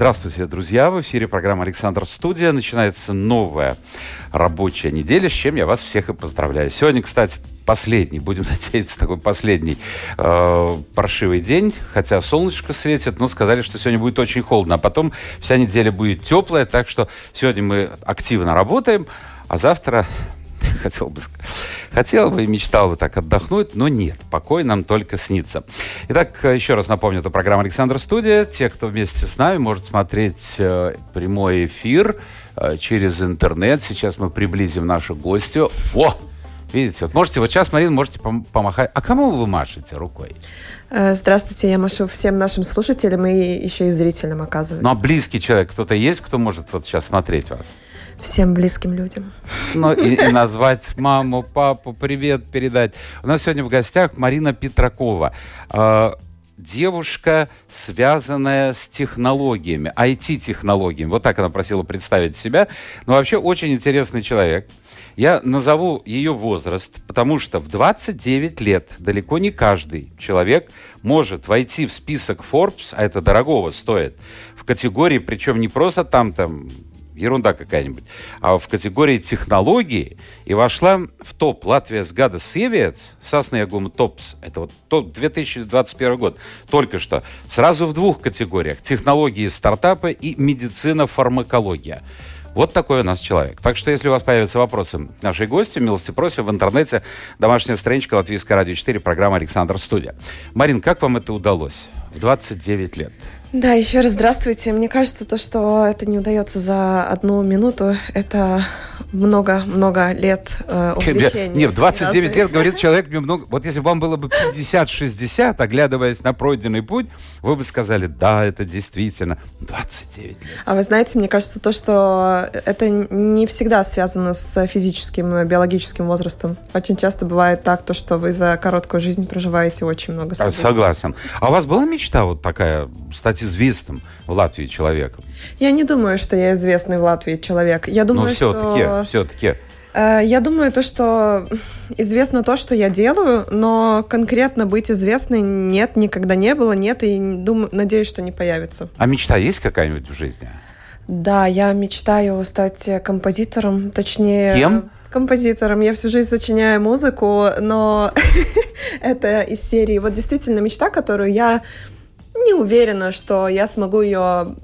Здравствуйте, друзья! В эфире программа «Александр Студия». Начинается новая рабочая неделя, с чем я вас всех и поздравляю. Сегодня, кстати, последний, будем надеяться, такой последний э, паршивый день, хотя солнышко светит, но сказали, что сегодня будет очень холодно, а потом вся неделя будет теплая, так что сегодня мы активно работаем, а завтра хотел бы Хотел бы и мечтал бы так отдохнуть, но нет, покой нам только снится. Итак, еще раз напомню, это программа «Александр Студия». Те, кто вместе с нами, может смотреть э, прямой эфир э, через интернет. Сейчас мы приблизим нашу гостю. О! Видите, вот можете, вот сейчас, Марина, можете пом- помахать. А кому вы машете рукой? Э, здравствуйте, я машу всем нашим слушателям и еще и зрителям, оказывается. Ну, а близкий человек кто-то есть, кто может вот сейчас смотреть вас? Всем близким людям. Ну, и, и назвать маму, папу, привет передать. У нас сегодня в гостях Марина Петракова. Э, девушка, связанная с технологиями, IT-технологиями. Вот так она просила представить себя. Но вообще очень интересный человек. Я назову ее возраст, потому что в 29 лет далеко не каждый человек может войти в список Forbes, а это дорогого стоит, в категории, причем не просто там, там ерунда какая-нибудь, а в категории технологии и вошла в топ Латвия с Гада Севиец, Сасна Ягума Топс, это вот топ 2021 год, только что, сразу в двух категориях, технологии стартапы и медицина фармакология. Вот такой у нас человек. Так что, если у вас появятся вопросы к нашей гости, милости просим в интернете домашняя страничка Латвийское радио 4, программа «Александр Студия». Марин, как вам это удалось в 29 лет? Да, еще раз здравствуйте. Мне кажется, то, что это не удается за одну минуту, это много-много лет э, увлечения. Нет, в 29 разные. лет, говорит человек, мне много... Вот если бы вам было бы 50-60, оглядываясь на пройденный путь, вы бы сказали, да, это действительно 29 лет. А вы знаете, мне кажется, то, что это не всегда связано с физическим, биологическим возрастом. Очень часто бывает так, то, что вы за короткую жизнь проживаете очень много событий. Согласен. А у вас была мечта вот такая, стать известным в Латвии человеком? Я не думаю, что я известный в Латвии человек. Я думаю, Но все-таки, что... все-таки. Э, я думаю, то, что известно то, что я делаю, но конкретно быть известной нет, никогда не было, нет, и думаю, надеюсь, что не появится. А мечта есть какая-нибудь в жизни? Да, я мечтаю стать композитором, точнее... Кем? композитором. Я всю жизнь сочиняю музыку, но это из серии. Вот действительно мечта, которую я не уверена, что я смогу ее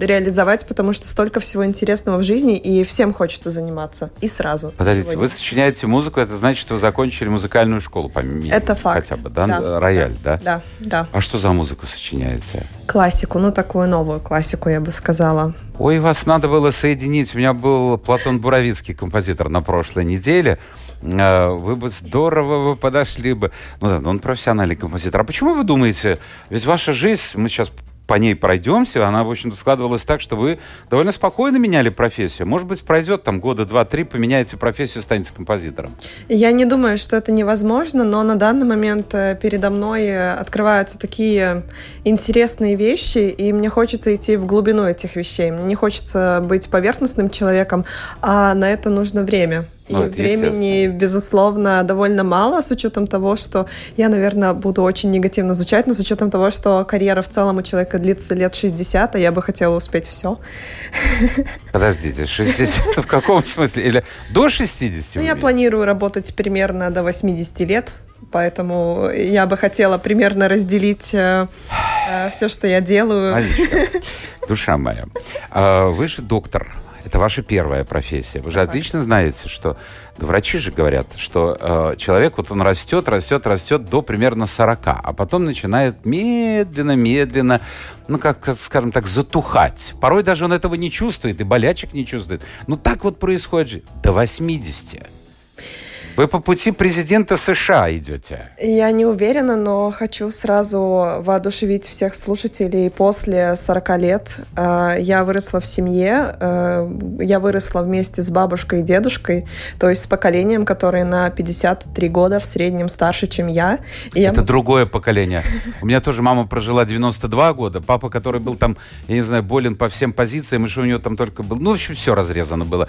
реализовать, потому что столько всего интересного в жизни, и всем хочется заниматься. И сразу. Подождите, сегодня. вы сочиняете музыку, это значит, что вы закончили музыкальную школу, помимо Это факт. Хотя бы, да? да Рояль, да? Да, да. А что за музыку сочиняете? Классику, ну такую новую классику, я бы сказала. Ой, вас надо было соединить. У меня был Платон Буровицкий, композитор, на прошлой неделе. А, вы бы здорово вы подошли бы. Ну да, он профессиональный композитор. А почему вы думаете, ведь ваша жизнь, мы сейчас по ней пройдемся, она, в общем-то, складывалась так, что вы довольно спокойно меняли профессию. Может быть, пройдет там года два-три, поменяете профессию, станете композитором. Я не думаю, что это невозможно, но на данный момент э, передо мной э, открываются такие интересные вещи, и мне хочется идти в глубину этих вещей. Мне не хочется быть поверхностным человеком, а на это нужно время. И ну, времени, безусловно, довольно мало, с учетом того, что я, наверное, буду очень негативно звучать, но с учетом того, что карьера в целом у человека длится лет 60, а я бы хотела успеть все. Подождите, 60 в каком смысле? Или до 60? Ну, я планирую работать примерно до 80 лет, поэтому я бы хотела примерно разделить э, э, все, что я делаю. Душа моя, а, вы же доктор это ваша первая профессия. Вы же отлично знаете, что да, врачи же говорят, что э, человек вот он растет, растет, растет до примерно 40, а потом начинает медленно, медленно, ну как, скажем так, затухать. Порой даже он этого не чувствует и болячек не чувствует. Ну так вот происходит же до 80. Вы по пути президента США идете. Я не уверена, но хочу сразу воодушевить всех слушателей. После 40 лет э, я выросла в семье, э, я выросла вместе с бабушкой и дедушкой, то есть с поколением, которое на 53 года в среднем старше, чем я. И Это я... другое поколение. У меня тоже мама прожила 92 года, папа, который был там, я не знаю, болен по всем позициям, и что у него там только был, ну, в общем, все разрезано было.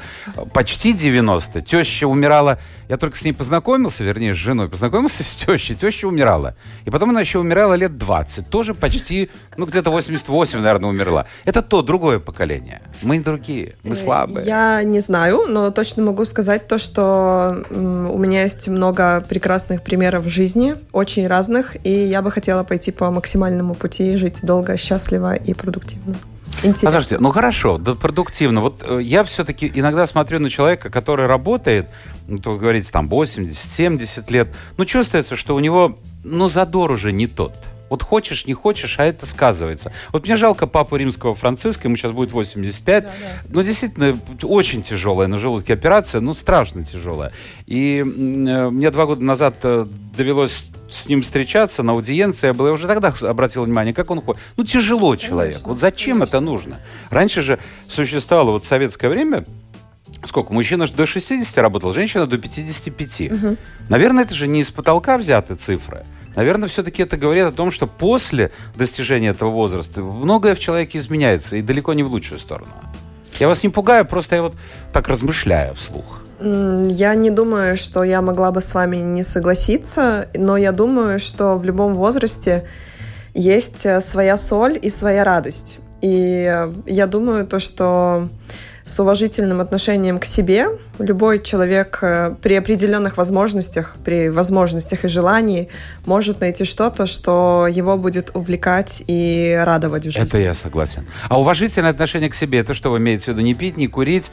Почти 90. Теща умирала, я только с ней познакомился, вернее, с женой, познакомился с тещей. Теща умирала. И потом она еще умирала лет 20. Тоже почти, ну, где-то 88, наверное, умерла. Это то, другое поколение. Мы другие, мы э, слабые. Я не знаю, но точно могу сказать то, что у меня есть много прекрасных примеров жизни, очень разных, и я бы хотела пойти по максимальному пути, жить долго, счастливо и продуктивно. Интересно. Подождите, ну хорошо, да продуктивно. Вот э, я все-таки иногда смотрю на человека, который работает, ну, то говорите, там 80-70 лет, ну чувствуется, что у него, ну задор уже не тот. Вот хочешь, не хочешь, а это сказывается. Вот мне жалко папу римского Франциска, ему сейчас будет 85. Да, да. Ну, действительно, очень тяжелая на желудке операция, ну, страшно тяжелая. И э, мне два года назад э, довелось с ним встречаться на аудиенции, я, был, я уже тогда обратил внимание, как он ходит. Ну, тяжело человек. Конечно, вот зачем конечно. это нужно? Раньше же существовало вот советское время, сколько? Мужчина до 60 работал, женщина до 55. Угу. Наверное, это же не из потолка взяты цифры. Наверное, все-таки это говорит о том, что после достижения этого возраста многое в человеке изменяется, и далеко не в лучшую сторону. Я вас не пугаю, просто я вот так размышляю вслух. Я не думаю, что я могла бы с вами не согласиться, но я думаю, что в любом возрасте есть э, своя соль и своя радость. И я думаю то, что с уважительным отношением к себе любой человек э, при определенных возможностях, при возможностях и желании может найти что-то, что его будет увлекать и радовать в жизни. Это я согласен. А уважительное отношение к себе, это что вы имеете в виду? Не пить, не курить,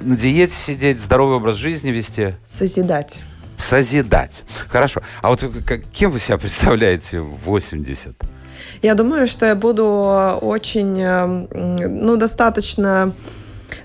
на диете сидеть, здоровый образ жизни вести? Созидать. Созидать. Хорошо. А вот кем вы себя представляете в 80? Я думаю, что я буду очень, э, ну, достаточно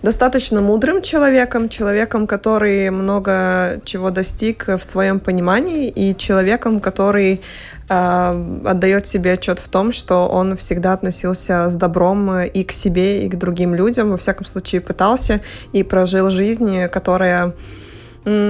достаточно мудрым человеком, человеком, который много чего достиг в своем понимании, и человеком, который э, отдает себе отчет в том, что он всегда относился с добром и к себе, и к другим людям, во всяком случае пытался и прожил жизнь, которая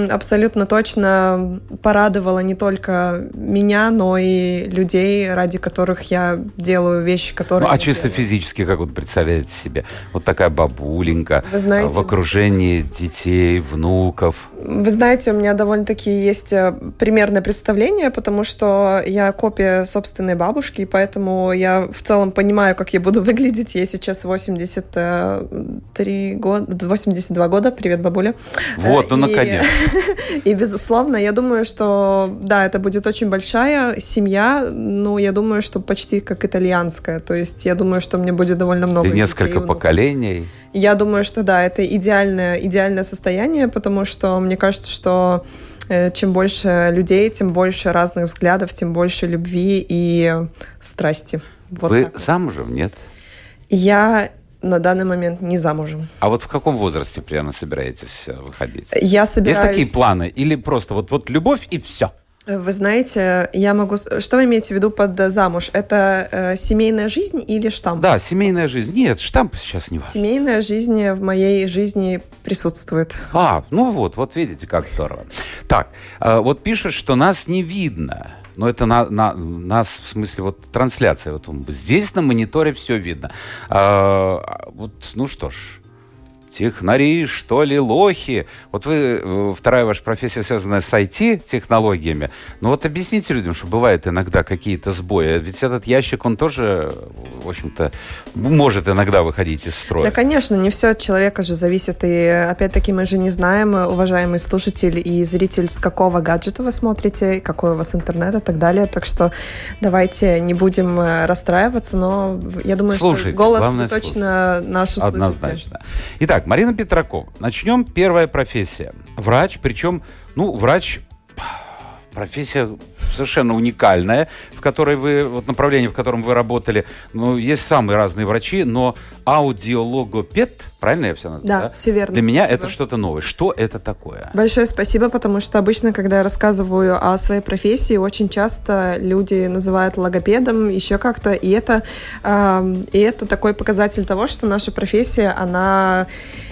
абсолютно точно порадовала не только меня, но и людей, ради которых я делаю вещи, которые... Ну, а чисто делаю. физически, как вот представляете себе? Вот такая бабуленька Вы знаете, в окружении детей, внуков. Вы знаете, у меня довольно-таки есть э, примерное представление, потому что я копия собственной бабушки, и поэтому я в целом понимаю, как я буду выглядеть. Ей сейчас 83 года, 82 года. Привет, бабуля. Вот, ну, и... наконец. И, безусловно, я думаю, что, да, это будет очень большая семья, но я думаю, что почти как итальянская. То есть я думаю, что мне будет довольно много И несколько поколений. Я думаю, что да, это идеальное, идеальное состояние, потому что мне кажется, что э, чем больше людей, тем больше разных взглядов, тем больше любви и страсти. Вот Вы замужем, нет? Я на данный момент не замужем. А вот в каком возрасте прямо собираетесь э, выходить? Я собираюсь... Есть такие планы? Или просто вот, вот любовь и все? Вы знаете, я могу... Что вы имеете в виду под замуж? Это э, семейная жизнь или штамп? Да, семейная жизнь. Нет, штамп сейчас не важно. Семейная жизнь в моей жизни присутствует. А, ну вот, вот видите, как здорово. Так, э, вот пишут, что нас не видно. Но это на, на, нас, в смысле, вот трансляция. Вот здесь на мониторе все видно. А, вот, ну что ж, технари, что ли, лохи. Вот вы, э, вторая ваша профессия связанная с IT-технологиями. Ну вот объясните людям, что бывает иногда какие-то сбои. Ведь этот ящик, он тоже, в общем-то, может иногда выходить из строя. Да, конечно, не все от человека же зависит. И опять-таки мы же не знаем, уважаемый слушатель и зритель, с какого гаджета вы смотрите, какой у вас интернет и так далее. Так что давайте не будем э, расстраиваться, но я думаю, Слушайте, что голос точно слушать. наш услышите. Однозначно. Итак, Марина Петракова. Начнем. Первая профессия. Врач, причем, ну, врач профессия совершенно уникальная, в которой вы, вот направление, в котором вы работали, ну, есть самые разные врачи, но аудиологопед, правильно я все назвал? Да, да? все верно. Для меня это что-то новое. Что это такое? Большое спасибо, потому что обычно, когда я рассказываю о своей профессии, очень часто люди называют логопедом, еще как-то, и это, э, и это такой показатель того, что наша профессия, она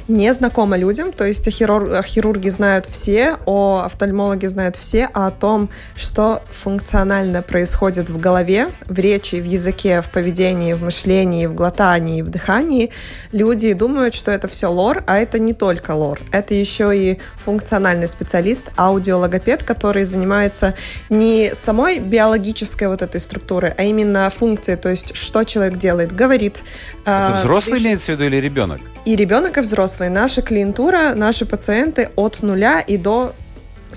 не знакома людям, то есть о, хирург, о хирурге знают все, о офтальмологе знают все, а о том, что функционально происходит в голове, в речи, в языке, в поведении, в мышлении, в глотании, в дыхании, люди думают, что это все лор, а это не только лор, это еще и функциональный специалист, аудиологопед, который занимается не самой биологической вот этой структурой, а именно функцией, то есть что человек делает, говорит. Это взрослый дышит. имеется в виду или ребенок? И ребенок, и взрослый. Наша клиентура, наши пациенты от нуля и до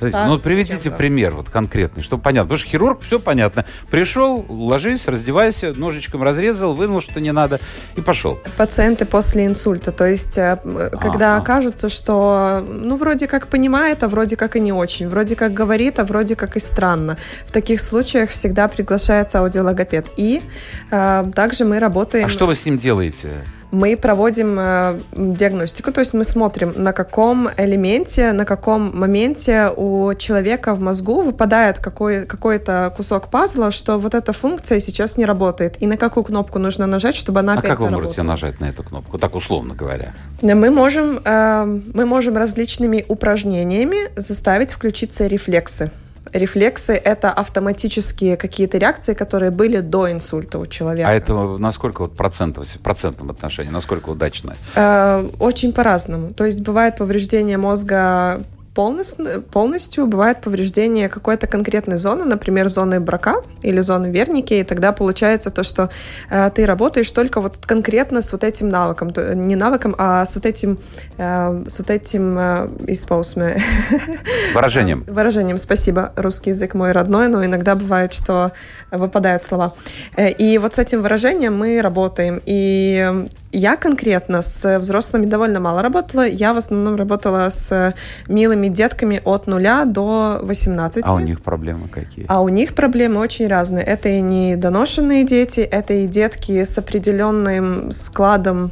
ну, приведите пример вот конкретный, чтобы понятно. Потому что хирург, все понятно. Пришел, ложись, раздевайся, ножичком разрезал, вынул, что не надо, и пошел. Пациенты после инсульта. То есть, э, когда а, кажется, что, ну, вроде как понимает, а вроде как и не очень. Вроде как говорит, а вроде как и странно. В таких случаях всегда приглашается аудиологопед. И э, также мы работаем... А что вы с ним делаете? Мы проводим э, диагностику, то есть мы смотрим, на каком элементе, на каком моменте у человека в мозгу выпадает какой, какой-то кусок пазла, что вот эта функция сейчас не работает, и на какую кнопку нужно нажать, чтобы она а опять как заработала. вы можете нажать на эту кнопку, так условно говоря? Мы можем, э, мы можем различными упражнениями заставить включиться рефлексы. Рефлексы – это автоматические какие-то реакции, которые были до инсульта у человека. А это насколько вот процентов, в процентном отношении, насколько удачно? Э, очень по-разному. То есть бывает повреждение мозга полностью, полностью бывает повреждение какой-то конкретной зоны, например, зоны брака или зоны верники, и тогда получается то, что э, ты работаешь только вот конкретно с вот этим навыком, то, не навыком, а с вот этим, э, с вот этим э, выражением. выражением, спасибо. Русский язык мой родной, но иногда бывает, что выпадают слова. Э, и вот с этим выражением мы работаем. И я конкретно с взрослыми довольно мало работала. Я в основном работала с милыми детками от нуля до 18. А у них проблемы какие? А у них проблемы очень разные. Это и недоношенные дети, это и детки с определенным складом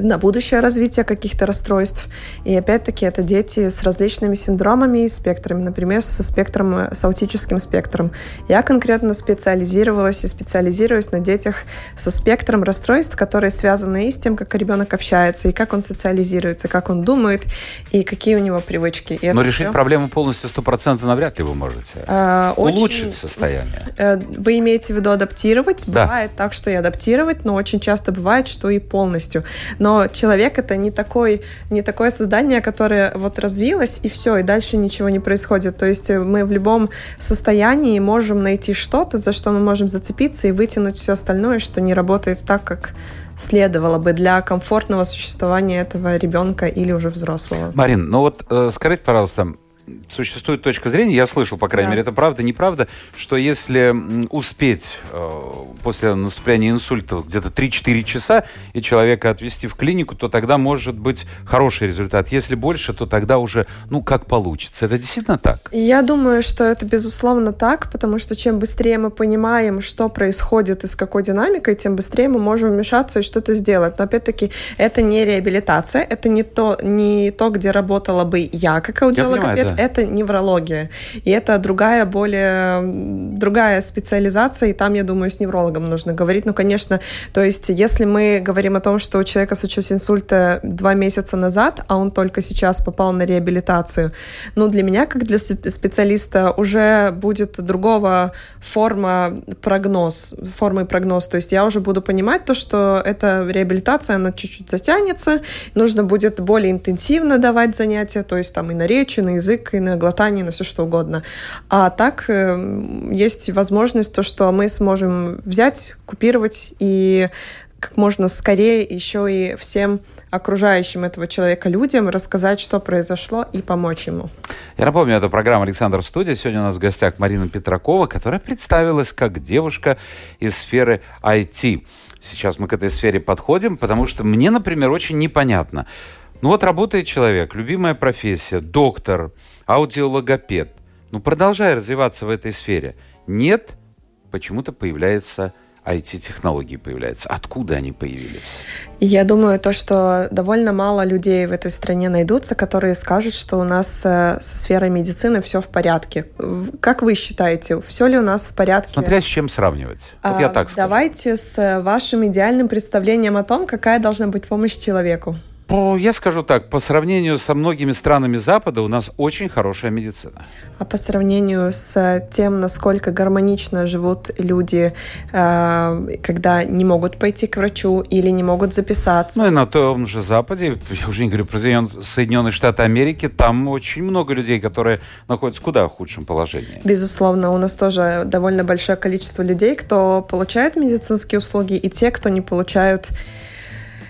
на будущее развитие каких-то расстройств. И опять-таки это дети с различными синдромами и спектрами, например, со спектром, с аутическим спектром. Я конкретно специализировалась и специализируюсь на детях со спектром расстройств, которые связаны и с тем, как ребенок общается, и как он социализируется, как он думает, и какие у него привычки. И Но решить все... проблему полностью стопроцентно навряд ли вы можете. А, Улучшить очень... состояние. Э, вы имеете в виду адаптировать? Да. Бывает так, что и адаптировать, но очень часто бывает, что и полностью но человек это не такой, не такое создание, которое вот развилось и все, и дальше ничего не происходит. То есть мы в любом состоянии можем найти что-то, за что мы можем зацепиться и вытянуть все остальное, что не работает так, как следовало бы для комфортного существования этого ребенка или уже взрослого. Марин, ну вот э, скажите, пожалуйста, существует точка зрения, я слышал, по крайней да. мере, это правда, неправда, что если успеть э, после наступления инсульта где-то 3-4 часа и человека отвезти в клинику, то тогда может быть хороший результат. Если больше, то тогда уже, ну, как получится. Это действительно так? Я думаю, что это безусловно так, потому что чем быстрее мы понимаем, что происходит и с какой динамикой, тем быстрее мы можем вмешаться и что-то сделать. Но опять-таки, это не реабилитация, это не то, не то где работала бы я как это неврология. И это другая, более другая специализация, и там, я думаю, с неврологом нужно говорить. Ну, конечно, то есть, если мы говорим о том, что у человека случился инсульт э, два месяца назад, а он только сейчас попал на реабилитацию, ну, для меня, как для специалиста, уже будет другого форма прогноз, формы прогноз. То есть я уже буду понимать то, что эта реабилитация, она чуть-чуть затянется, нужно будет более интенсивно давать занятия, то есть там и на речь, и на язык, и на глотание, на все что угодно. А так э, есть возможность то, что мы сможем взять, купировать и как можно скорее еще и всем окружающим этого человека людям рассказать, что произошло, и помочь ему. Я напомню, это программа «Александр в студии». Сегодня у нас в гостях Марина Петракова, которая представилась как девушка из сферы IT. Сейчас мы к этой сфере подходим, потому что мне, например, очень непонятно. Ну вот работает человек, любимая профессия, доктор, аудиологопед. ну, продолжай развиваться в этой сфере. Нет, почему-то появляется IT-технологии появляются. Откуда они появились? Я думаю, то, что довольно мало людей в этой стране найдутся, которые скажут, что у нас э, со сферой медицины все в порядке. Как вы считаете, все ли у нас в порядке? Смотря с чем сравнивать. Вот а, я так скажу. Давайте с вашим идеальным представлением о том, какая должна быть помощь человеку. По, я скажу так, по сравнению со многими странами Запада у нас очень хорошая медицина. А по сравнению с тем, насколько гармонично живут люди, э, когда не могут пойти к врачу или не могут записаться? Ну и на том же Западе, я уже не говорю про Соединенные Штаты Америки, там очень много людей, которые находятся в куда худшем положении. Безусловно, у нас тоже довольно большое количество людей, кто получает медицинские услуги, и те, кто не получают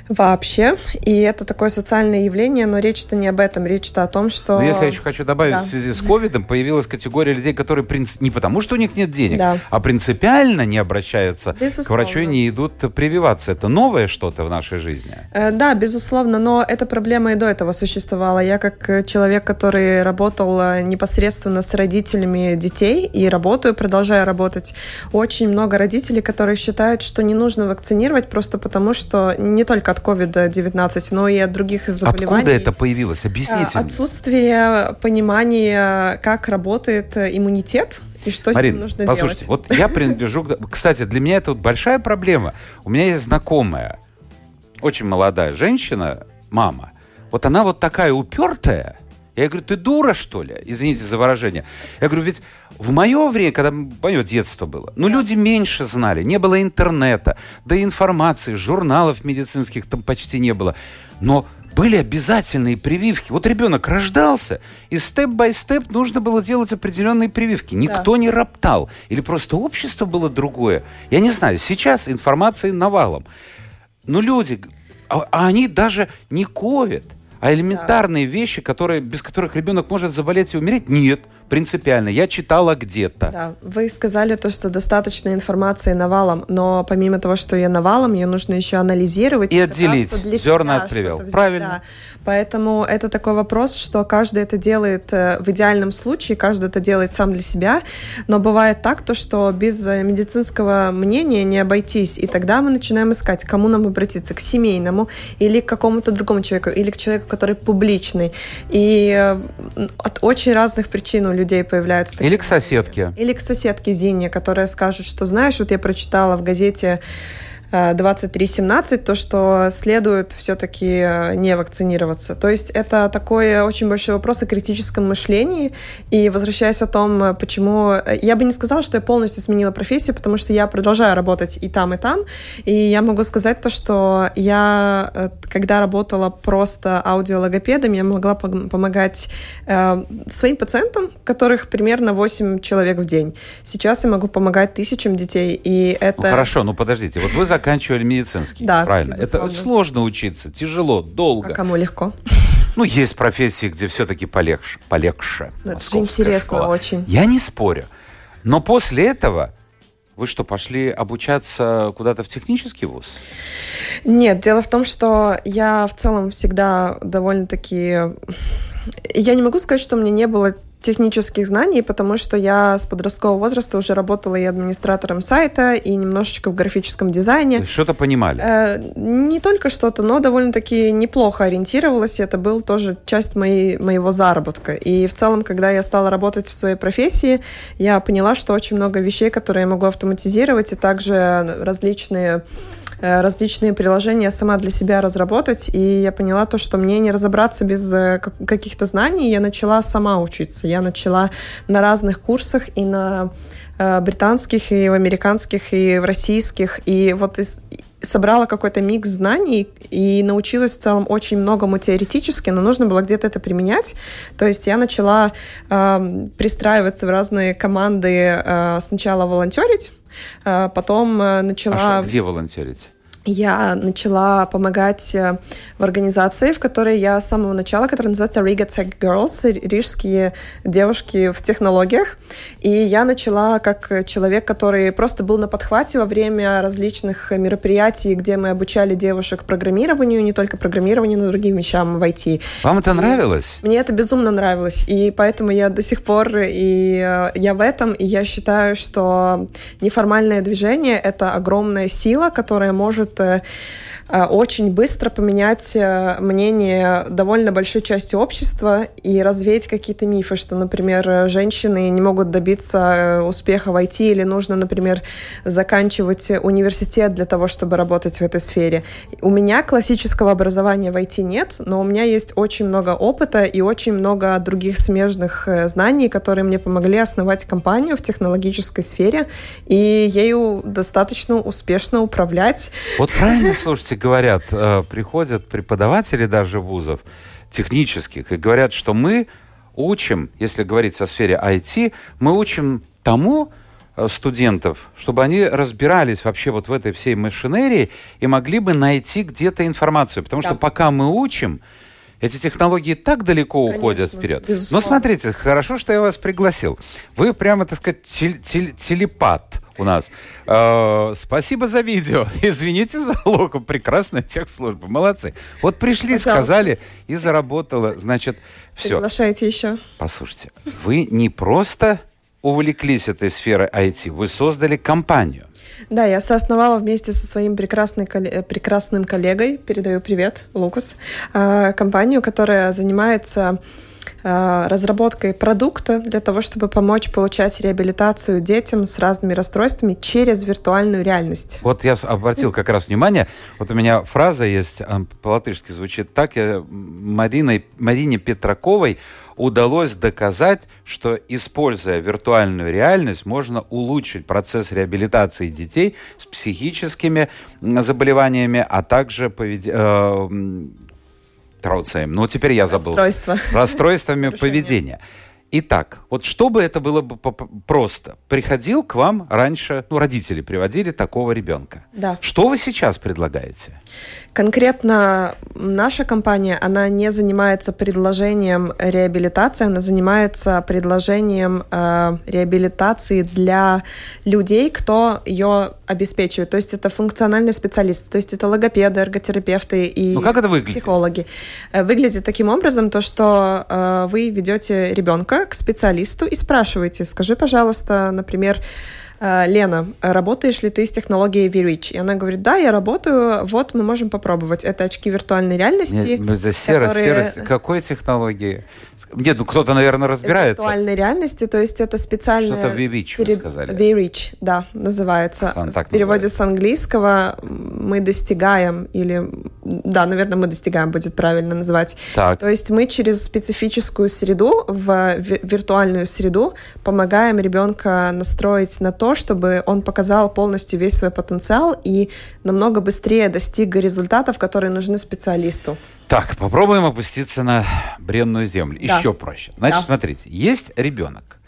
вообще. И это такое социальное явление, но речь-то не об этом, речь-то о том, что... Но если я еще хочу добавить, да. в связи с ковидом появилась категория людей, которые принцип... не потому, что у них нет денег, да. а принципиально не обращаются безусловно. к врачу и не идут прививаться. Это новое что-то в нашей жизни? Э, да, безусловно, но эта проблема и до этого существовала. Я как человек, который работал э, непосредственно с родителями детей и работаю, продолжаю работать, очень много родителей, которые считают, что не нужно вакцинировать просто потому, что не только от COVID-19, но и от других заболеваний. Откуда это появилось? Объясните. Отсутствие понимания, как работает иммунитет и что Марин, с ним нужно послушайте, делать. вот я принадлежу... Кстати, для меня это вот большая проблема. У меня есть знакомая, очень молодая женщина, мама. Вот она вот такая упертая, я говорю, ты дура, что ли? Извините за выражение. Я говорю, ведь в мое время, когда мое детство было, ну, люди меньше знали, не было интернета, да и информации, журналов медицинских там почти не было. Но были обязательные прививки. Вот ребенок рождался, и степ-бай-степ нужно было делать определенные прививки. Никто да. не роптал. Или просто общество было другое. Я не знаю, сейчас информации навалом. Но люди, а, а они даже не ковид а элементарные да. вещи, которые, без которых ребенок может заболеть и умереть, нет принципиально. Я читала где-то. Да, вы сказали то, что достаточно информации навалом, но помимо того, что ее навалом, ее нужно еще анализировать. И отделить для зерна от привел. Правильно. Да. Поэтому это такой вопрос, что каждый это делает э, в идеальном случае, каждый это делает сам для себя, но бывает так, то, что без э, медицинского мнения не обойтись, и тогда мы начинаем искать, кому нам обратиться, к семейному или к какому-то другому человеку, или к человеку, который публичный. И э, от очень разных причин у людей появляются такие... Или к соседке. Или к соседке Зине, которая скажет, что, знаешь, вот я прочитала в газете 2317, то, что следует все-таки э, не вакцинироваться. То есть это такой очень большой вопрос о критическом мышлении. И возвращаясь о том, э, почему... Э, я бы не сказала, что я полностью сменила профессию, потому что я продолжаю работать и там, и там. И я могу сказать то, что я, когда работала просто аудиологопедом, я могла помогать своим пациентам, которых примерно 8 человек в день. Сейчас я могу помогать тысячам детей, и это... Ну, хорошо, ну подождите, вот вы заканчивали медицинский. Да, правильно. Безусловно. Это сложно учиться, тяжело, долго. А кому легко? Ну, есть профессии, где все-таки полегче. полегче ну, это же интересно школа. очень. Я не спорю. Но после этого вы что, пошли обучаться куда-то в технический вуз? Нет, дело в том, что я в целом всегда довольно-таки... Я не могу сказать, что у меня не было технических знаний, потому что я с подросткового возраста уже работала и администратором сайта, и немножечко в графическом дизайне. Что-то понимали? Э, не только что-то, но довольно-таки неплохо ориентировалась. Это был тоже часть моей, моего заработка. И в целом, когда я стала работать в своей профессии, я поняла, что очень много вещей, которые я могу автоматизировать, и также различные Э, различные приложения сама для себя разработать, и я поняла то, что мне не разобраться без э, каких-то знаний, я начала сама учиться. Я начала на разных курсах и на э, британских, и в американских, и в российских, и вот из, собрала какой-то микс знаний и научилась в целом очень многому теоретически, но нужно было где-то это применять. То есть я начала э, пристраиваться в разные команды, э, сначала волонтерить, э, потом начала... А где волонтерить? Я начала помогать э, в организации, в которой я с самого начала, которая называется Riga Tech Girls, рижские девушки в технологиях. И я начала как человек, который просто был на подхвате во время различных мероприятий, где мы обучали девушек программированию, не только программированию, но и другим вещам в IT. Вам это и нравилось? Мне это безумно нравилось, и поэтому я до сих пор и э, я в этом, и я считаю, что неформальное движение — это огромная сила, которая может может э, э, очень быстро поменять э, мнение довольно большой части общества и развеять какие-то мифы, что, например, женщины не могут добиться успеха в IT или нужно, например, заканчивать университет для того, чтобы работать в этой сфере. У меня классического образования в IT нет, но у меня есть очень много опыта и очень много других смежных знаний, которые мне помогли основать компанию в технологической сфере и ею достаточно успешно управлять. Вот правильно, слушайте, говорят, э, приходят преподаватели даже вузов технических и говорят, что мы учим, если говорить о сфере IT, мы учим тому, э, студентов, чтобы они разбирались вообще вот в этой всей машинерии и могли бы найти где-то информацию. Потому да. что пока мы учим, эти технологии так далеко Конечно, уходят вперед. Безусловно. Но смотрите, хорошо, что я вас пригласил. Вы прямо, так сказать, тел тел телепат у нас. Э, спасибо за видео. Извините за логу. Прекрасная техслужба. Молодцы. Вот пришли, Пожалуйста. сказали, и заработало. Значит, все. Приглашайте еще. Послушайте, вы не просто увлеклись этой сферой IT, вы создали компанию. Да, я соосновала вместе со своим прекрасной, прекрасным коллегой, передаю привет, Лукас, э, компанию, которая занимается Э, разработкой продукта для того, чтобы помочь получать реабилитацию детям с разными расстройствами через виртуальную реальность. Вот я обратил как раз внимание, вот у меня фраза есть, по-латышски звучит так, я Мариной, Марине Петраковой удалось доказать, что, используя виртуальную реальность, можно улучшить процесс реабилитации детей с психическими заболеваниями, а также повед... Трауцем. Ну, теперь я забыл. Расстройство. Расстройствами поведения. Итак, вот чтобы это было бы просто, приходил к вам раньше, ну, родители приводили такого ребенка. Да. Что вы сейчас предлагаете? Конкретно наша компания, она не занимается предложением реабилитации, она занимается предложением э, реабилитации для людей, кто ее обеспечивает. То есть это функциональные специалисты, то есть это логопеды, эрготерапевты и ну, как это выглядит? психологи. Э, выглядит таким образом то, что э, вы ведете ребенка к специалисту и спрашиваете, скажи, пожалуйста, например, «Э, Лена, работаешь ли ты с технологией V-Reach? И она говорит, да, я работаю, вот мы можем попробовать. Это очки виртуальной реальности. Нет, это серость, которые... серость. Какой технологии? Нет, ну кто-то, наверное, разбирается. Виртуальной реальности, то есть это специальная... Что-то V-Reach, сред... вы сказали. V-Reach, да, называется. Так В переводе называется. с английского мы достигаем, или, да, наверное, мы достигаем, будет правильно называть. Так. То есть мы через специфическую среду, в виртуальную среду, помогаем ребенка настроить на то, чтобы он показал полностью весь свой потенциал и намного быстрее достиг результатов, которые нужны специалисту. Так, попробуем опуститься на бренную землю. Да. Еще проще. Значит, да. смотрите, есть ребенок.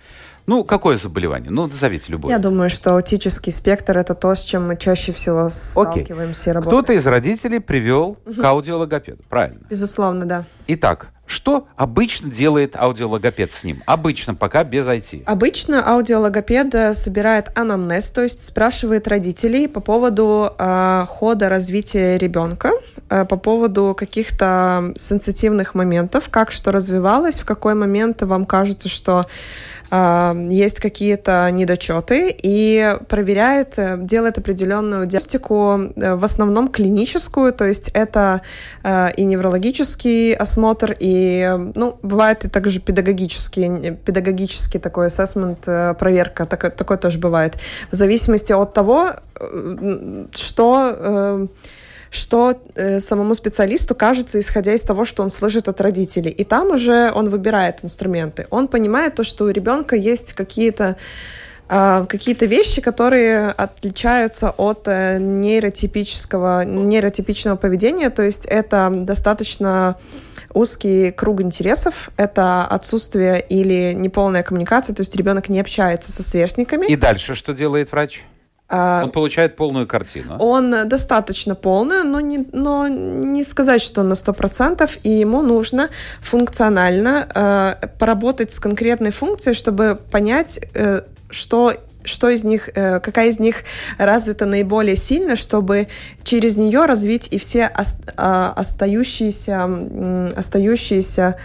Ну, какое заболевание? Ну, назовите любое. Я думаю, что аутический спектр – это то, с чем мы чаще всего сталкиваемся Окей. и работаем. Кто-то из родителей привел угу. к аудиологопеду, правильно? Безусловно, да. Итак, что обычно делает аудиологопед с ним? Обычно, пока без IT. Обычно аудиологопед э, собирает анамнез, то есть спрашивает родителей по поводу э, хода развития ребенка, э, по поводу каких-то сенситивных моментов, как что развивалось, в какой момент вам кажется, что есть какие-то недочеты и проверяет, э, делает определенную диагностику, э, в основном клиническую, то есть это э, и неврологический осмотр, и, ну, бывает и также педагогический, педагогический такой assessment, проверка, такой, такой тоже бывает, в зависимости от того, что что э, самому специалисту кажется, исходя из того, что он слышит от родителей. И там уже он выбирает инструменты. Он понимает то, что у ребенка есть какие-то э, какие-то вещи, которые отличаются от э, нейротипического, нейротипичного поведения, то есть это достаточно узкий круг интересов, это отсутствие или неполная коммуникация, то есть ребенок не общается со сверстниками. И дальше что делает врач? А, он получает полную картину. Он достаточно полную, но не, но не сказать, что на 100%, и ему нужно функционально э, поработать с конкретной функцией, чтобы понять, э, что что из них, э, какая из них развита наиболее сильно, чтобы через нее развить и все а, остающиеся, остающиеся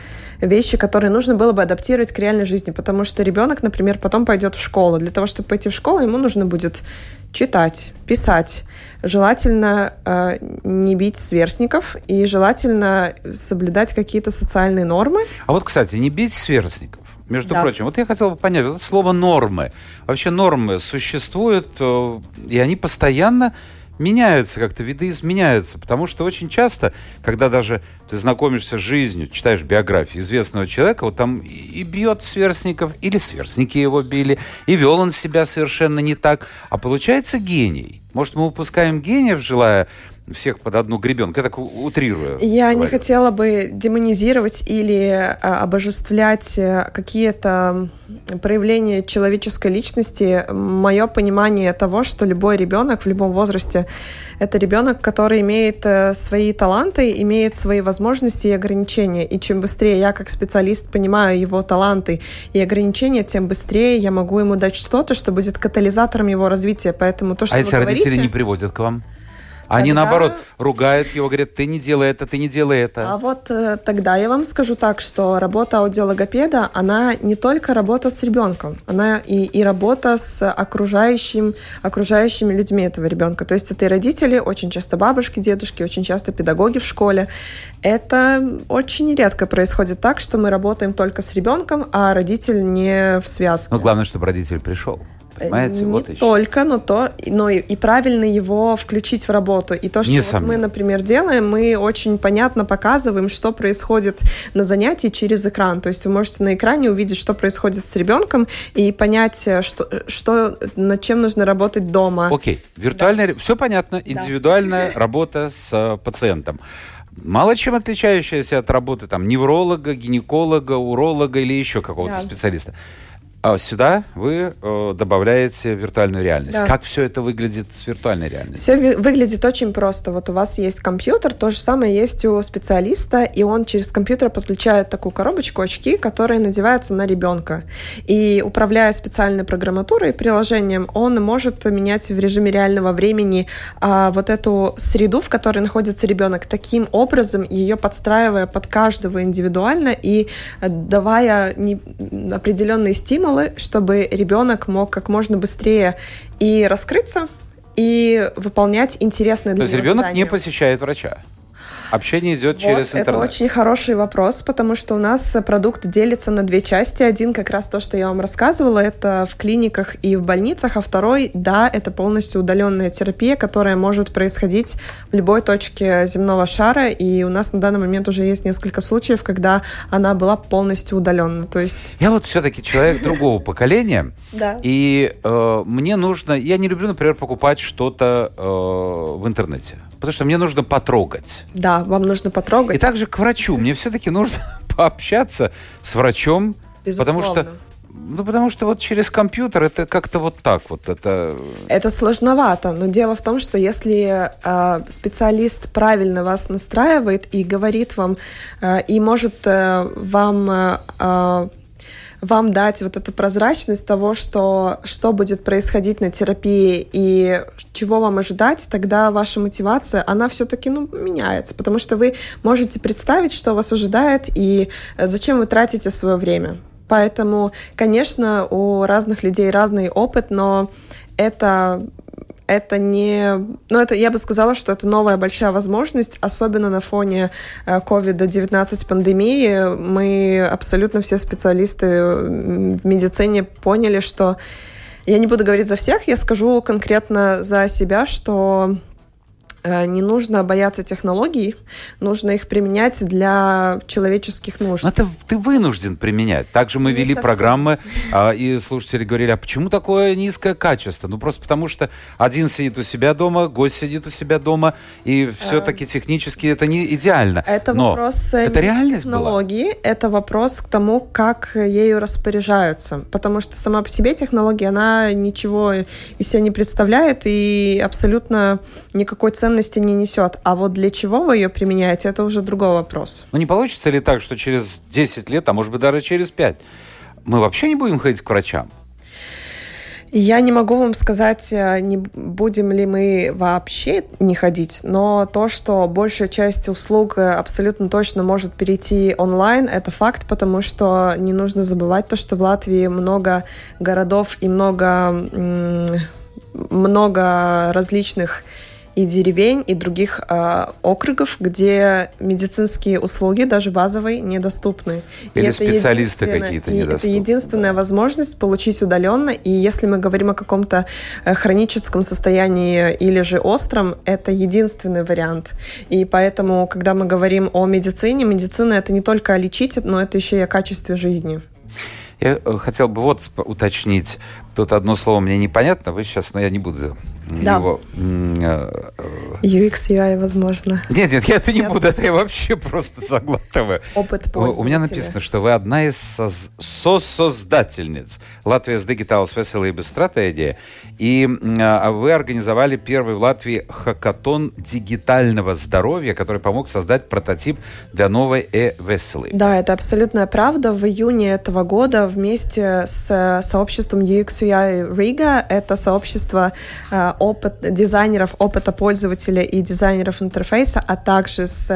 вещи, которые нужно было бы адаптировать к реальной жизни, потому что ребенок, например, потом пойдет в школу. Для того, чтобы пойти в школу, ему нужно будет читать, писать. Желательно э, не бить сверстников и желательно соблюдать какие-то социальные нормы. А вот, кстати, не бить сверстников. Между да. прочим, вот я хотел бы понять, вот это слово нормы. Вообще нормы существуют, э, и они постоянно меняются как-то, виды изменяются. Потому что очень часто, когда даже ты знакомишься с жизнью, читаешь биографию известного человека, вот там и бьет сверстников, или сверстники его били, и вел он себя совершенно не так. А получается гений. Может, мы упускаем гениев, желая всех под одну гребенку. Я так утрирую. Я говорю. не хотела бы демонизировать или а, обожествлять э, какие-то проявления человеческой личности. Мое понимание того, что любой ребенок в любом возрасте это ребенок, который имеет э, свои таланты, имеет свои возможности и ограничения. И чем быстрее я как специалист понимаю его таланты и ограничения, тем быстрее я могу ему дать что-то, что будет катализатором его развития. Поэтому то, что а если говорите... родители не приводят к вам? Они, тогда... наоборот, ругают его, говорят, ты не делай это, ты не делай это. А вот э, тогда я вам скажу так, что работа аудиологопеда, она не только работа с ребенком, она и, и работа с окружающим, окружающими людьми этого ребенка. То есть это и родители, очень часто бабушки, дедушки, очень часто педагоги в школе. Это очень редко происходит так, что мы работаем только с ребенком, а родитель не в связке. Но главное, чтобы родитель пришел. Понимаете? Не вот только, но то, но и, и правильно его включить в работу. И то, что вот мы, например, делаем, мы очень понятно показываем, что происходит на занятии через экран. То есть вы можете на экране увидеть, что происходит с ребенком и понять, э, что, что над чем нужно работать дома. Окей, виртуальная, да. все понятно, индивидуальная да. работа с э, пациентом мало чем отличающаяся от работы там невролога, гинеколога, уролога или еще какого-то да. специалиста. А сюда вы э, добавляете виртуальную реальность. Да. Как все это выглядит с виртуальной реальностью? Все выглядит очень просто. Вот у вас есть компьютер, то же самое есть у специалиста, и он через компьютер подключает такую коробочку очки, которые надеваются на ребенка. И управляя специальной программатурой и приложением, он может менять в режиме реального времени а, вот эту среду, в которой находится ребенок, таким образом ее подстраивая под каждого индивидуально и давая не, определенные стимулы стимулы, чтобы ребенок мог как можно быстрее и раскрыться, и выполнять интересные для То есть ребенок задания. не посещает врача? Общение идет вот, через интернет. Это очень хороший вопрос, потому что у нас продукт делится на две части. Один как раз то, что я вам рассказывала, это в клиниках и в больницах, а второй, да, это полностью удаленная терапия, которая может происходить в любой точке земного шара, и у нас на данный момент уже есть несколько случаев, когда она была полностью удалена. То есть... Я вот все-таки человек другого поколения, и э, мне нужно, я не люблю, например, покупать что-то э, в интернете потому что мне нужно потрогать. Да, вам нужно потрогать. И также к врачу. Мне все-таки нужно пообщаться с врачом, Безусловно. потому что ну, потому что вот через компьютер это как-то вот так вот. Это, это сложновато, но дело в том, что если э, специалист правильно вас настраивает и говорит вам, э, и может э, вам э, вам дать вот эту прозрачность того, что, что будет происходить на терапии и чего вам ожидать, тогда ваша мотивация, она все-таки ну, меняется, потому что вы можете представить, что вас ожидает и зачем вы тратите свое время. Поэтому, конечно, у разных людей разный опыт, но это это не... Ну, это, я бы сказала, что это новая большая возможность, особенно на фоне COVID-19 э, пандемии. Мы абсолютно все специалисты в медицине поняли, что... Я не буду говорить за всех, я скажу конкретно за себя, что Э, не нужно бояться технологий, нужно их применять для человеческих нужд. Это ты вынужден применять. Также мы не вели совсем. программы, а, и слушатели говорили, а почему такое низкое качество? Ну, просто потому что один сидит у себя дома, гость сидит у себя дома, и все-таки технически это не идеально. Это Но вопрос э, это реальность технологии, была? это вопрос к тому, как ею распоряжаются. Потому что сама по себе технология, она ничего из себя не представляет, и абсолютно никакой ценности ценности не несет. А вот для чего вы ее применяете, это уже другой вопрос. Ну не получится ли так, что через 10 лет, а может быть даже через 5, мы вообще не будем ходить к врачам? Я не могу вам сказать, э, не будем ли мы вообще не ходить, но то, что большая часть услуг э, абсолютно точно может перейти онлайн, это факт, потому что не нужно забывать то, что в Латвии много городов и много, много различных и деревень, и других э, округов, где медицинские услуги, даже базовые, недоступны. Или и специалисты какие-то недоступны. Это единственная возможность получить удаленно, и если мы говорим о каком-то э, хроническом состоянии или же остром, это единственный вариант. И поэтому, когда мы говорим о медицине, медицина это не только лечить, но это еще и о качестве жизни. Я э, хотел бы вот уточнить. Тут одно слово мне непонятно, вы сейчас, но я не буду да. его... Э, UX, UI, возможно. Нет, нет, я это не нет. буду, это я вообще просто заглатываю. Опыт. У меня написано, что вы одна из соз... сосоздательниц Латвijas Digitālas veselības стратегии, и а вы организовали первый в Латвии хакатон дигитального здоровья, который помог создать прототип для новой e-veselība. Да, это абсолютная правда. В июне этого года вместе с сообществом UX UI Riga, это сообщество э, опыт, дизайнеров опыта пользователя и дизайнеров интерфейса, а также с...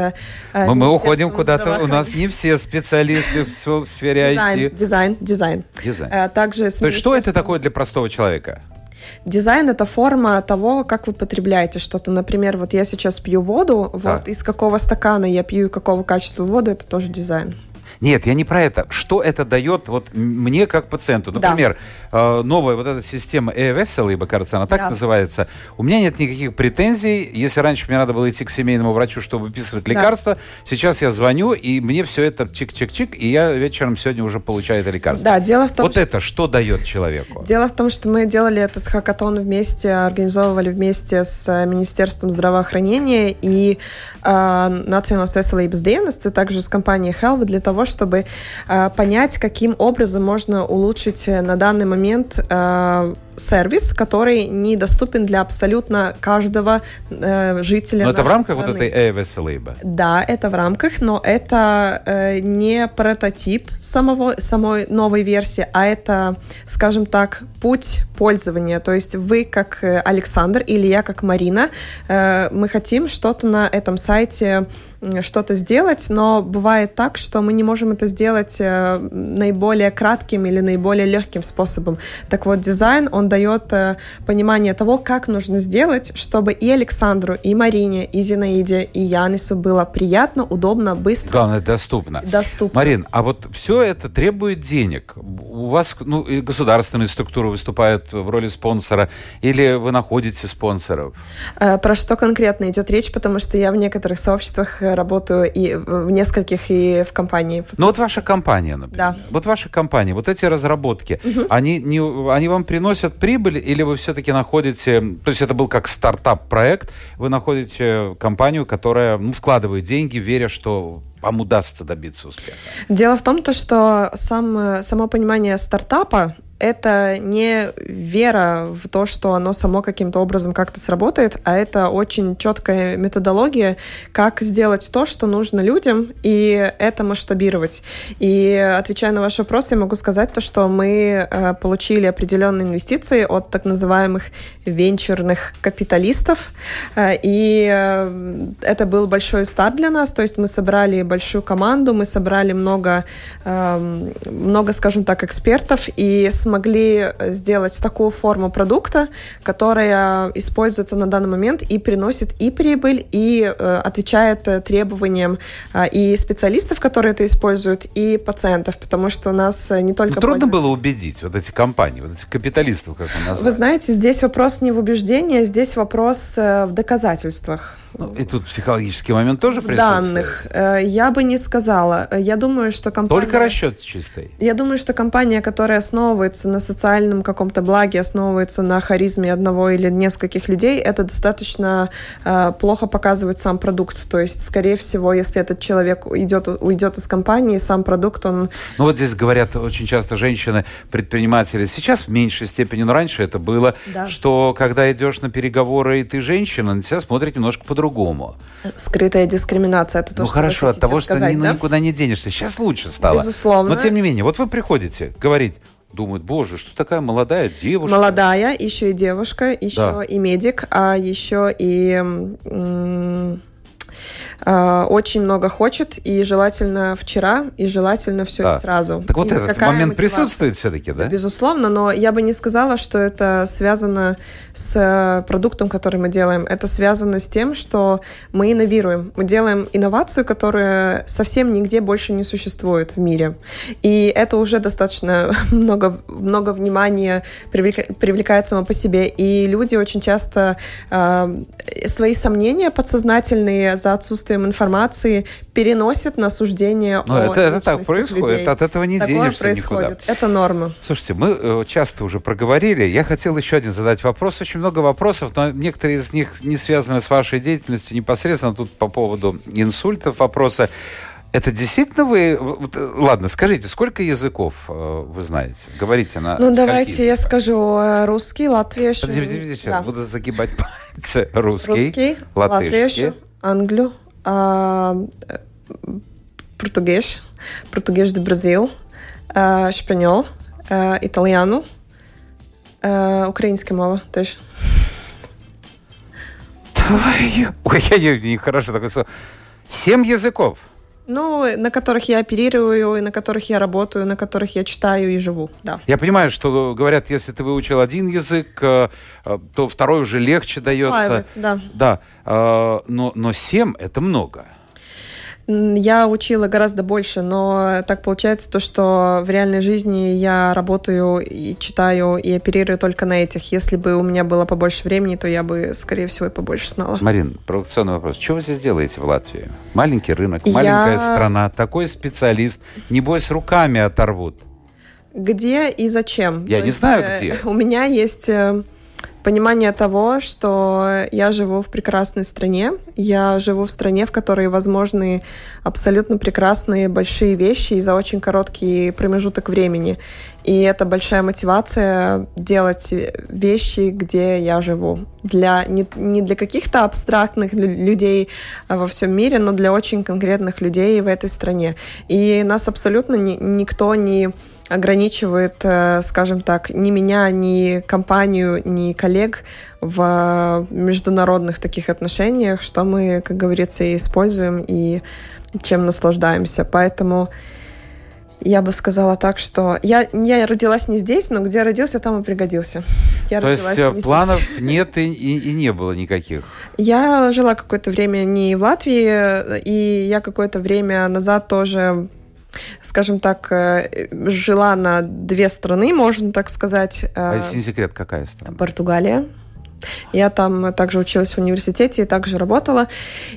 Э, мы, мы уходим куда-то, у нас не все специалисты в, сфере IT. Дизайн, дизайн, дизайн. Э, также То есть что это такое для простого человека? Дизайн это форма того, как вы потребляете что-то. Например, вот я сейчас пью воду, вот а. из какого стакана я пью и какого качества воду, это тоже дизайн. Нет, я не про это. Что это дает вот мне как пациенту? Например, да. э, новая вот эта система e-весел, ибо, кажется, она так да. называется. У меня нет никаких претензий. Если раньше мне надо было идти к семейному врачу, чтобы выписывать лекарства, да. сейчас я звоню, и мне все это чик-чик-чик, и я вечером сегодня уже получаю это лекарство. Да, дело в том, Вот что... это что дает человеку? Дело в том, что мы делали этот хакатон вместе, организовывали вместе с Министерством здравоохранения и э, Nacionālās veselības dienas, также с компанией Health для того, чтобы э, понять, каким образом можно улучшить э, на данный момент э, сервис, который недоступен для абсолютно каждого э, жителя. Но это в рамках страны. вот этой e-веселыбы? Да, это в рамках, но это э, не прототип самого, самой новой версии, а это, скажем так, путь пользования. То есть вы как Александр или я как Марина, э, мы хотим что-то на этом сайте что-то сделать, но бывает так, что мы не можем это сделать э, наиболее кратким или наиболее легким способом. Так вот, дизайн, он дает э, понимание того, как нужно сделать, чтобы и Александру, и Марине, и Зинаиде, и Янису было приятно, удобно, быстро. Главное, доступно. Доступно. Марин, а вот все это требует денег. У вас ну, и государственные структуры выступают в роли спонсора, или вы находите спонсоров? Э, про что конкретно идет речь, потому что я в некоторых сообществах работаю и в нескольких, и в компании. Ну вот ваша компания, например. Да. Вот ваша компания, вот эти разработки, угу. они, не, они вам приносят прибыль или вы все-таки находите... То есть это был как стартап-проект, вы находите компанию, которая ну, вкладывает деньги, веря, что вам удастся добиться успеха? Дело в том, то, что сам, само понимание стартапа это не вера в то, что оно само каким-то образом как-то сработает, а это очень четкая методология, как сделать то, что нужно людям, и это масштабировать. И отвечая на ваш вопрос, я могу сказать то, что мы э, получили определенные инвестиции от так называемых венчурных капиталистов, э, и э, это был большой старт для нас, то есть мы собрали большую команду, мы собрали много, эм, много, скажем так, экспертов, и с смогли сделать такую форму продукта, которая используется на данный момент и приносит и прибыль, и э, отвечает э, требованиям э, и специалистов, которые это используют, и пациентов, потому что у нас э, не только... Ну, трудно было убедить вот эти компании, вот этих капиталистов, как мы назвали. Вы знаете, здесь вопрос не в убеждении, здесь вопрос э, в доказательствах. Ну, и тут психологический момент тоже в данных. Э, я бы не сказала. Я думаю, что компания... Только расчет чистый. Я думаю, что компания, которая основывается на социальном каком-то благе, основывается на харизме одного или нескольких людей, это достаточно э, плохо показывает сам продукт. То есть, скорее всего, если этот человек уйдет, уйдет из компании, сам продукт, он... Ну вот здесь говорят очень часто женщины, предприниматели, сейчас в меньшей степени, но раньше это было, да. что когда идешь на переговоры, и ты женщина, на тебя смотрят немножко по-другому по-другому. Скрытая дискриминация, это то, ну, что хорошо, от того, сказать, что да? ну, никуда не денешься. Сейчас лучше стало. Безусловно. Но тем не менее, вот вы приходите говорить, думают, боже, что такая молодая девушка. Молодая, еще и девушка, еще да. и медик, а еще и а, очень много хочет, и желательно вчера, и желательно все да. и сразу. Так вот и этот момент мотивация? присутствует все-таки, да? Безусловно, но я бы не сказала, что это связано с э, продуктом, который мы делаем. Это связано с тем, что мы инновируем. Мы делаем инновацию, которая совсем нигде больше не существует в мире. И это уже достаточно много, много внимания привлекает само по себе. И люди очень часто э, свои сомнения подсознательные за отсутствием информации переносят на суждение Но о это, это так происходит, людей. от этого не Такое денешься происходит. никуда. Это норма. Слушайте, мы э, часто уже проговорили. Я хотел еще один задать вопрос. Очень много вопросов, но некоторые из них не связаны с вашей деятельностью непосредственно. Тут по поводу инсультов вопросы. Это действительно вы... Ладно, скажите, сколько языков э, вы знаете? Говорите на... Ну, давайте я скажу. Э, русский, латвийский. Подождите, подождите, да. буду загибать пальцы. Русский, Русский латвийский, англию, а, português, português do Brasil, а, espanhol, а, italiano, а, украинская мова тоже. Ой, я не хорошо такое слово. Семь языков. Ну, на которых я оперирую, и на которых я работаю, на которых я читаю и живу, да. Я понимаю, что говорят, если ты выучил один язык, э, э, то второй уже легче дается. да. Да, э, но, но семь – это много. Я учила гораздо больше, но так получается то, что в реальной жизни я работаю и читаю и оперирую только на этих. Если бы у меня было побольше времени, то я бы, скорее всего, и побольше знала. Марин, провокационный вопрос. Что вы здесь делаете в Латвии? Маленький рынок, маленькая я... страна, такой специалист. Небось, руками оторвут. Где и зачем? Я то не есть, знаю, э, где. У меня есть э, понимание того, что я живу в прекрасной стране, я живу в стране, в которой возможны абсолютно прекрасные большие вещи и за очень короткий промежуток времени. И это большая мотивация делать вещи, где я живу. Для, не, не для каких-то абстрактных людей во всем мире, но для очень конкретных людей в этой стране. И нас абсолютно ни, никто не ограничивает, э, скажем так, ни меня, ни компанию, ни коллег в международных таких отношениях, что мы, как говорится, и используем, и чем наслаждаемся. Поэтому я бы сказала так, что я, я родилась не здесь, но где родился, там и пригодился. Я То есть не планов здесь. нет и, и, и не было никаких? Я жила какое-то время не в Латвии, и я какое-то время назад тоже скажем так, э, жила на две страны, можно так сказать. А если не секрет, какая страна? Португалия. Я там также училась в университете и также работала.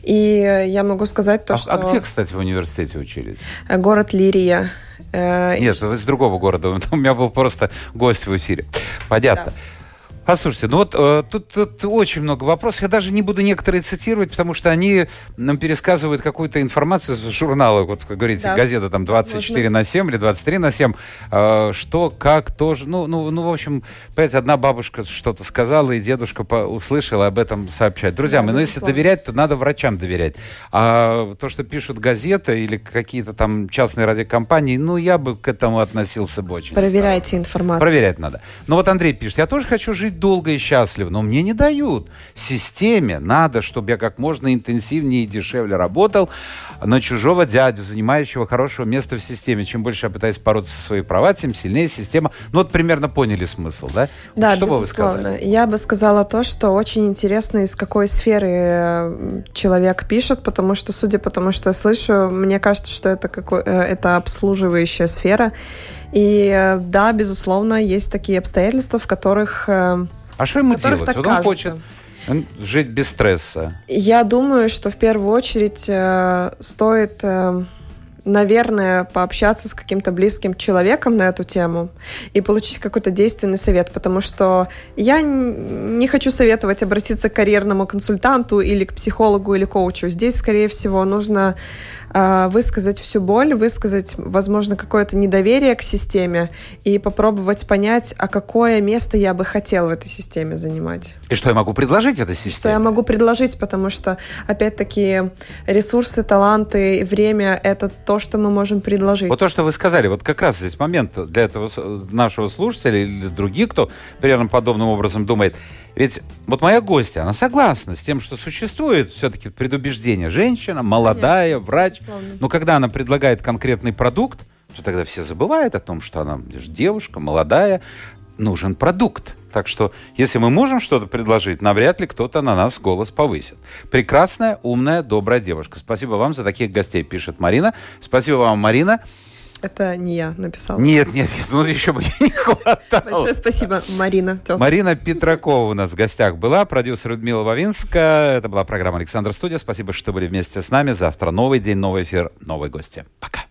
И я могу сказать то, а, что... А где, кстати, в университете учились? Город Лирия. Э, Нет, и... из другого города. У меня был просто гость в эфире. Понятно. Да. Послушайте, ну вот э, тут, тут очень много вопросов. Я даже не буду некоторые цитировать, потому что они нам пересказывают какую-то информацию из журнала, вот, как говорите, да. газета там 24 Возможно. на 7 или 23 на 7. Э, что, как, тоже. Ну, ну, ну, в общем, понимаете, одна бабушка что-то сказала, и дедушка по- услышал, об этом сообщать. Друзья да, мои, ну если доверять, то надо врачам доверять. А то, что пишут газеты или какие-то там частные радиокомпании, ну, я бы к этому относился бы очень Проверяйте информацию. Проверять надо. Но вот Андрей пишет, я тоже хочу жить жить долго и счастливо, но мне не дают. Системе надо, чтобы я как можно интенсивнее и дешевле работал на чужого дядю, занимающего хорошего места в системе. Чем больше я пытаюсь бороться со своими права, тем сильнее система. Ну вот примерно поняли смысл, да? Да, что безусловно. Бы вы сказали? Я бы сказала то, что очень интересно, из какой сферы э, человек пишет, потому что, судя по тому, что я слышу, мне кажется, что это, какой, э, это обслуживающая сфера. И э, да, безусловно, есть такие обстоятельства, в которых... А что ему делать? Вот он хочет жить без стресса. Я думаю, что в первую очередь э, стоит... Э, наверное, пообщаться с каким-то близким человеком на эту тему и получить какой-то действенный совет, потому что я не хочу советовать обратиться к карьерному консультанту или к психологу или коучу. Здесь, скорее всего, нужно высказать всю боль, высказать, возможно, какое-то недоверие к системе и попробовать понять, а какое место я бы хотел в этой системе занимать. И что я могу предложить этой системе? Что я могу предложить, потому что, опять-таки, ресурсы, таланты, время — это то, что мы можем предложить. Вот то, что вы сказали, вот как раз здесь момент для этого нашего слушателя или других, кто примерно подобным образом думает — ведь вот моя гостья, она согласна с тем, что существует все-таки предубеждение. Женщина, молодая, Конечно, врач. Безусловно. Но когда она предлагает конкретный продукт, то тогда все забывают о том, что она девушка, молодая, нужен продукт. Так что, если мы можем что-то предложить, навряд ли кто-то на нас голос повысит. Прекрасная, умная, добрая девушка. Спасибо вам за таких гостей, пишет Марина. Спасибо вам, Марина. Это не я написала. Нет, нет, нет, ну еще бы не хватало. Большое спасибо, Марина. Тезка. Марина Петракова у нас в гостях была, продюсер Людмила Вавинска. Это была программа «Александр Студия». Спасибо, что были вместе с нами. Завтра новый день, новый эфир, новые гости. Пока.